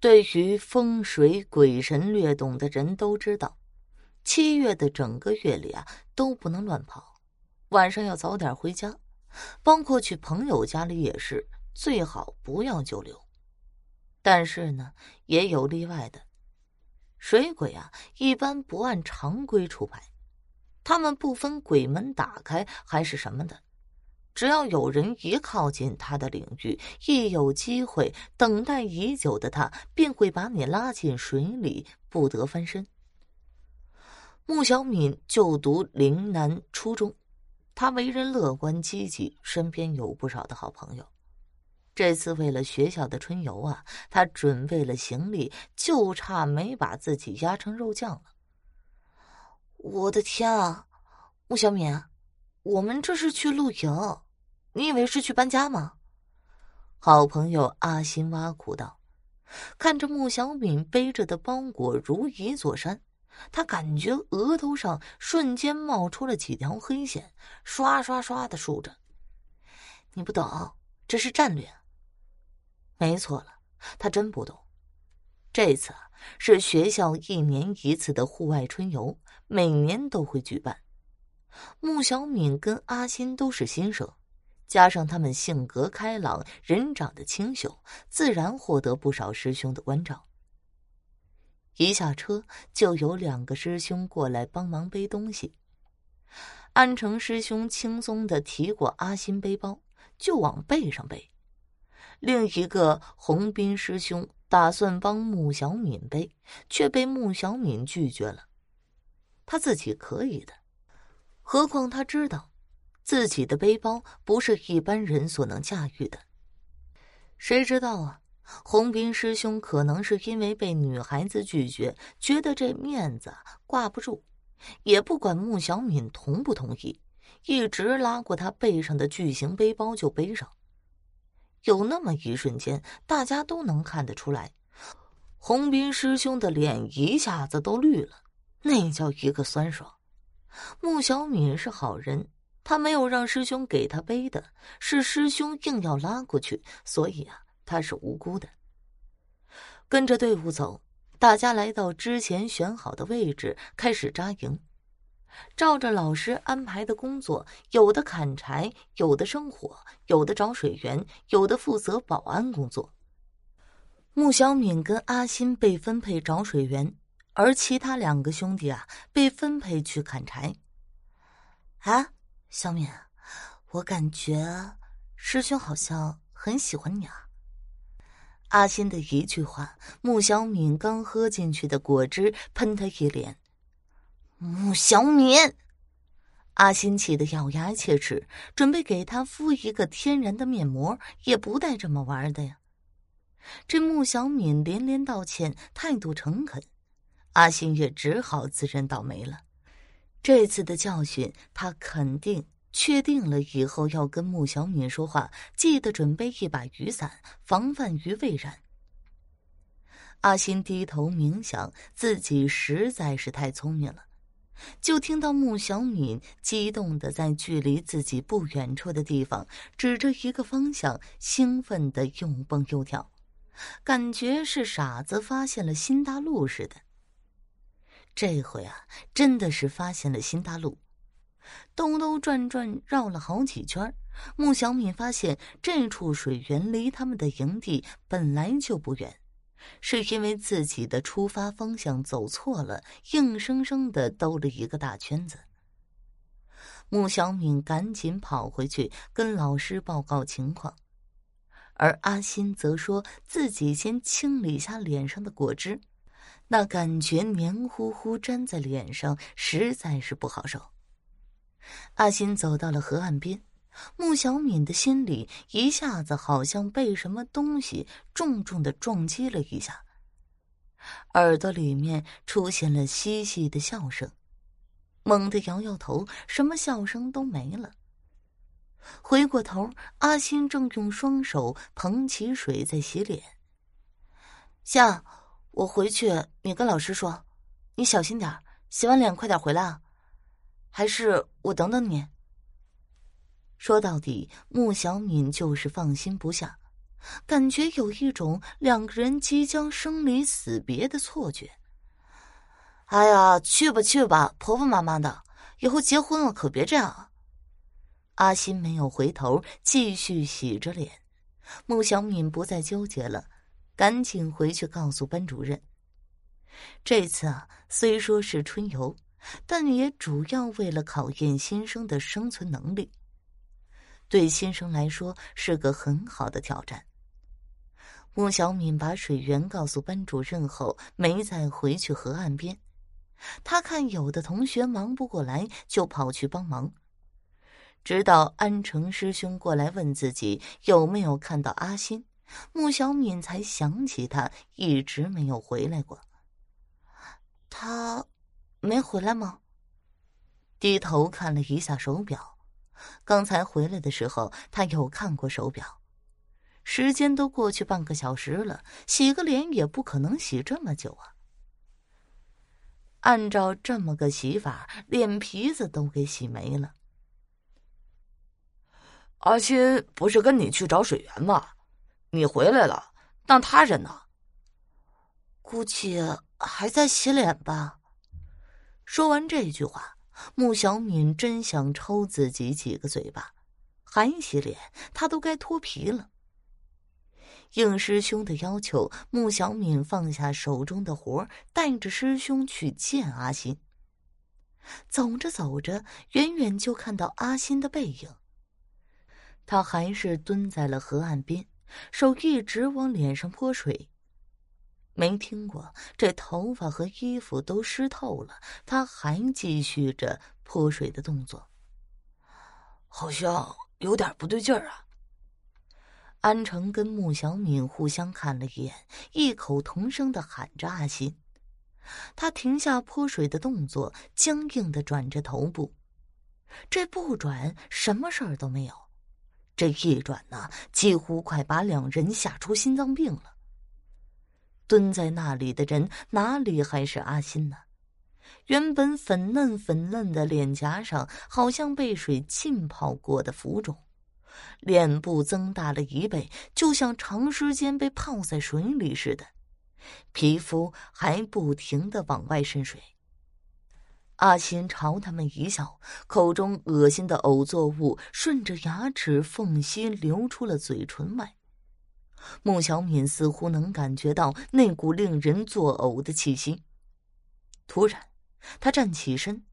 对于风水鬼神略懂的人都知道，七月的整个月里啊都不能乱跑，晚上要早点回家，包括去朋友家里也是，最好不要久留。但是呢，也有例外的，水鬼啊一般不按常规出牌，他们不分鬼门打开还是什么的。只要有人一靠近他的领域，一有机会，等待已久的他便会把你拉进水里，不得翻身。穆小敏就读岭南初中，他为人乐观积极，身边有不少的好朋友。这次为了学校的春游啊，他准备了行李，就差没把自己压成肉酱了。我的天啊，穆小敏，我们这是去露营。你以为是去搬家吗？好朋友阿新挖苦道，看着穆小敏背着的包裹如一座山，他感觉额头上瞬间冒出了几条黑线，刷刷刷的竖着。你不懂，这是战略。没错了，他真不懂。这次是学校一年一次的户外春游，每年都会举办。穆小敏跟阿新都是新生。加上他们性格开朗，人长得清秀，自然获得不少师兄的关照。一下车就有两个师兄过来帮忙背东西。安成师兄轻松的提过阿新背包，就往背上背；另一个洪斌师兄打算帮穆小敏背，却被穆小敏拒绝了。他自己可以的，何况他知道。自己的背包不是一般人所能驾驭的，谁知道啊？洪斌师兄可能是因为被女孩子拒绝，觉得这面子挂不住，也不管穆小敏同不同意，一直拉过他背上的巨型背包就背上。有那么一瞬间，大家都能看得出来，洪斌师兄的脸一下子都绿了，那叫一个酸爽。穆小敏是好人。他没有让师兄给他背的，是师兄硬要拉过去，所以啊，他是无辜的。跟着队伍走，大家来到之前选好的位置，开始扎营，照着老师安排的工作，有的砍柴，有的生火，有的找水源，有的负责保安工作。穆小敏跟阿新被分配找水源，而其他两个兄弟啊，被分配去砍柴。啊。小敏，我感觉师兄好像很喜欢你啊。阿新的一句话，穆小敏刚喝进去的果汁喷他一脸。穆小敏，阿新气得咬牙切齿，准备给他敷一个天然的面膜，也不带这么玩的呀。这穆小敏连连道歉，态度诚恳，阿新也只好自认倒霉了。这次的教训，他肯定确定了。以后要跟穆小敏说话，记得准备一把雨伞，防范于未然。阿新低头冥想，自己实在是太聪明了。就听到穆小敏激动的在距离自己不远处的地方，指着一个方向，兴奋的又蹦又跳，感觉是傻子发现了新大陆似的。这回啊，真的是发现了新大陆，兜兜转转绕了好几圈。穆小敏发现这处水源离他们的营地本来就不远，是因为自己的出发方向走错了，硬生生的兜了一个大圈子。穆小敏赶紧跑回去跟老师报告情况，而阿新则说自己先清理一下脸上的果汁。那感觉黏糊糊粘在脸上，实在是不好受。阿新走到了河岸边，穆小敏的心里一下子好像被什么东西重重的撞击了一下，耳朵里面出现了嘻嘻的笑声，猛地摇摇头，什么笑声都没了。回过头，阿新正用双手捧起水在洗脸，像。我回去，你跟老师说，你小心点洗完脸快点回来啊！还是我等等你。说到底，穆小敏就是放心不下，感觉有一种两个人即将生离死别的错觉。哎呀，去吧去吧，婆婆妈妈的，以后结婚了可别这样啊！阿新没有回头，继续洗着脸。穆小敏不再纠结了，赶紧回去告诉班主任。这次啊，虽说是春游，但也主要为了考验新生的生存能力。对新生来说是个很好的挑战。穆小敏把水源告诉班主任后，没再回去河岸边。他看有的同学忙不过来，就跑去帮忙。直到安成师兄过来问自己有没有看到阿新，穆小敏才想起他一直没有回来过。他没回来吗？低头看了一下手表，刚才回来的时候他有看过手表，时间都过去半个小时了，洗个脸也不可能洗这么久啊。按照这么个洗法，脸皮子都给洗没了。阿新不是跟你去找水源吗？你回来了，那他人呢？估计还在洗脸吧。说完这句话，穆小敏真想抽自己几个嘴巴。还洗脸，他都该脱皮了。应师兄的要求，穆小敏放下手中的活带着师兄去见阿新。走着走着，远远就看到阿新的背影。他还是蹲在了河岸边，手一直往脸上泼水。没听过这头发和衣服都湿透了，他还继续着泼水的动作。好像有点不对劲儿啊！安成跟穆小敏互相看了一眼，异口同声的喊着：“阿新！”他停下泼水的动作，僵硬的转着头部。这不转，什么事儿都没有。这一转呢，几乎快把两人吓出心脏病了。蹲在那里的人哪里还是阿心呢？原本粉嫩粉嫩的脸颊上，好像被水浸泡过的浮肿，脸部增大了一倍，就像长时间被泡在水里似的，皮肤还不停的往外渗水。阿新朝他们一笑，口中恶心的呕作物顺着牙齿缝隙流出了嘴唇外。穆小敏似乎能感觉到那股令人作呕的气息。突然，他站起身，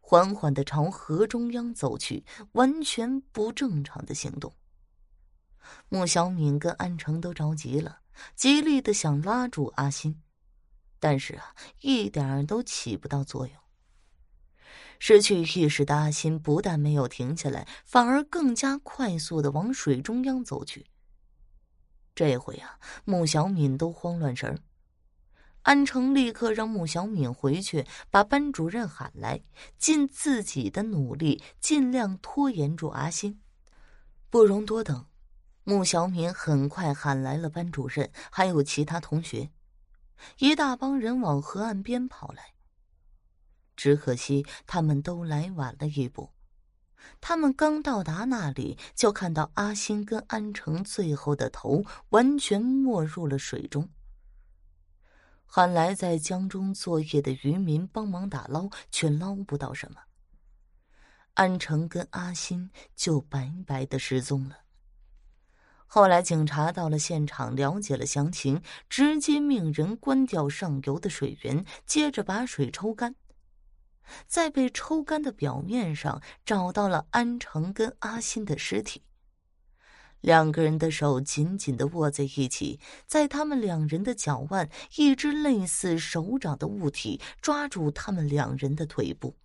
缓缓的朝河中央走去，完全不正常的行动。穆小敏跟安成都着急了，极力的想拉住阿欣，但是啊，一点都起不到作用。失去意识的阿新不但没有停下来，反而更加快速的往水中央走去。这回啊，穆小敏都慌乱神儿。安成立刻让穆小敏回去，把班主任喊来，尽自己的努力，尽量拖延住阿新。不容多等，穆小敏很快喊来了班主任，还有其他同学，一大帮人往河岸边跑来。只可惜他们都来晚了一步，他们刚到达那里，就看到阿星跟安成最后的头完全没入了水中。喊来在江中作业的渔民帮忙打捞，却捞不到什么。安成跟阿星就白白的失踪了。后来警察到了现场，了解了详情，直接命人关掉上游的水源，接着把水抽干。在被抽干的表面上，找到了安成跟阿新的尸体。两个人的手紧紧的握在一起，在他们两人的脚腕，一只类似手掌的物体抓住他们两人的腿部。